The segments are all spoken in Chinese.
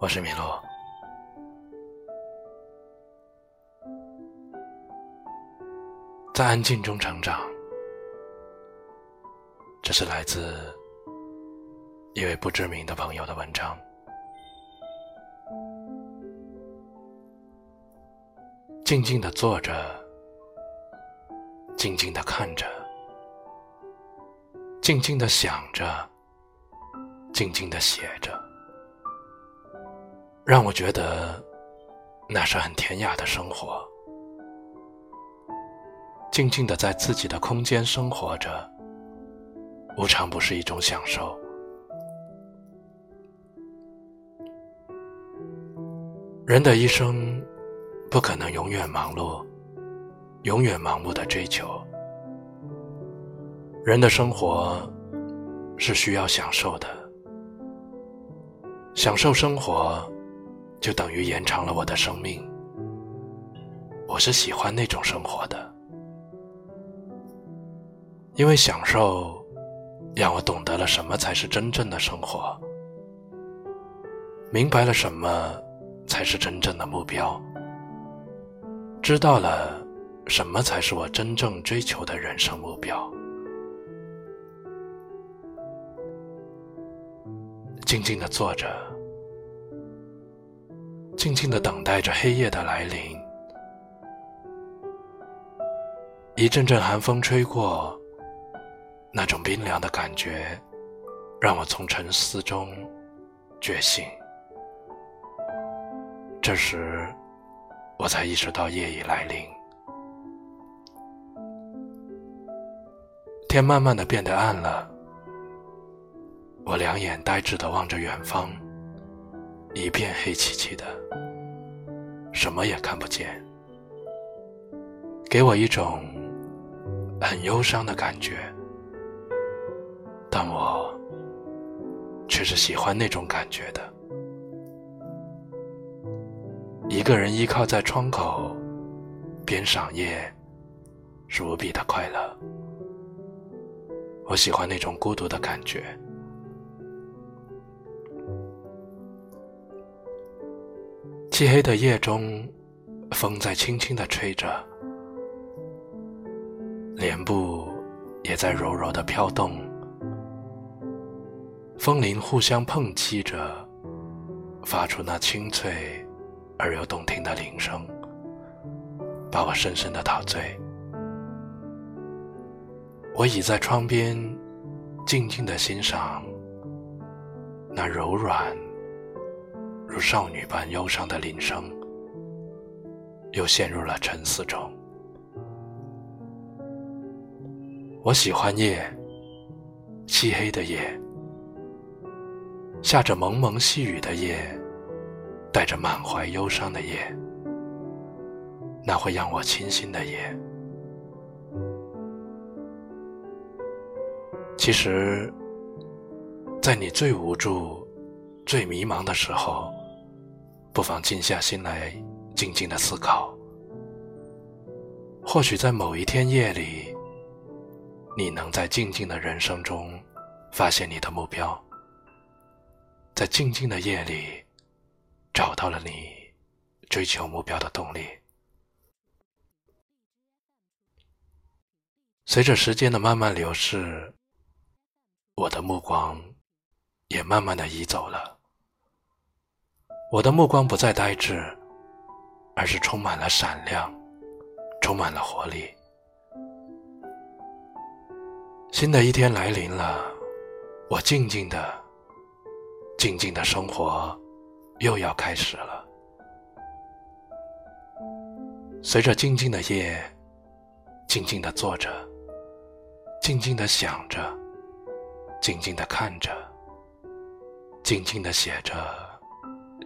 我是米洛，在安静中成长。这是来自一位不知名的朋友的文章。静静的坐着，静静的看着，静静的想着，静静的写着，让我觉得那是很典雅的生活。静静的在自己的空间生活着，无常不是一种享受。人的一生。不可能永远忙碌，永远盲目的追求。人的生活是需要享受的，享受生活就等于延长了我的生命。我是喜欢那种生活的，因为享受让我懂得了什么才是真正的生活，明白了什么才是真正的目标。知道了，什么才是我真正追求的人生目标？静静的坐着，静静的等待着黑夜的来临。一阵阵寒风吹过，那种冰凉的感觉，让我从沉思中觉醒。这时。我才意识到夜已来临，天慢慢的变得暗了。我两眼呆滞的望着远方，一片黑漆漆的，什么也看不见，给我一种很忧伤的感觉。但我却是喜欢那种感觉的。一个人依靠在窗口，边赏夜，是无比的快乐。我喜欢那种孤独的感觉。漆黑的夜中，风在轻轻的吹着，帘布也在柔柔的飘动，风铃互相碰击着，发出那清脆。而又动听的铃声，把我深深的陶醉。我倚在窗边，静静的欣赏那柔软如少女般忧伤的铃声，又陷入了沉思中。我喜欢夜，漆黑的夜，下着蒙蒙细雨的夜。带着满怀忧伤的夜，那会让我清新的夜。其实，在你最无助、最迷茫的时候，不妨静下心来，静静的思考。或许在某一天夜里，你能在静静的人生中，发现你的目标。在静静的夜里。找到了你追求目标的动力。随着时间的慢慢流逝，我的目光也慢慢的移走了。我的目光不再呆滞，而是充满了闪亮，充满了活力。新的一天来临了，我静静的、静静的生活。又要开始了。随着静静的夜，静静的坐着，静静的想着，静静的看着，静静的写着，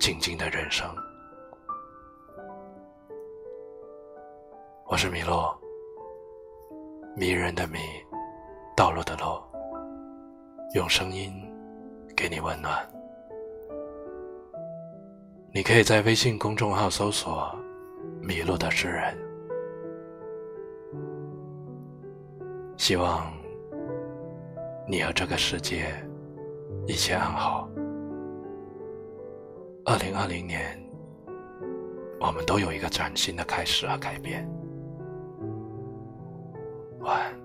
静静的人生。我是米洛，迷人的迷，道路的路，用声音给你温暖。你可以在微信公众号搜索“迷路的诗人”，希望你和这个世界一切安好。二零二零年，我们都有一个崭新的开始和改变。晚安。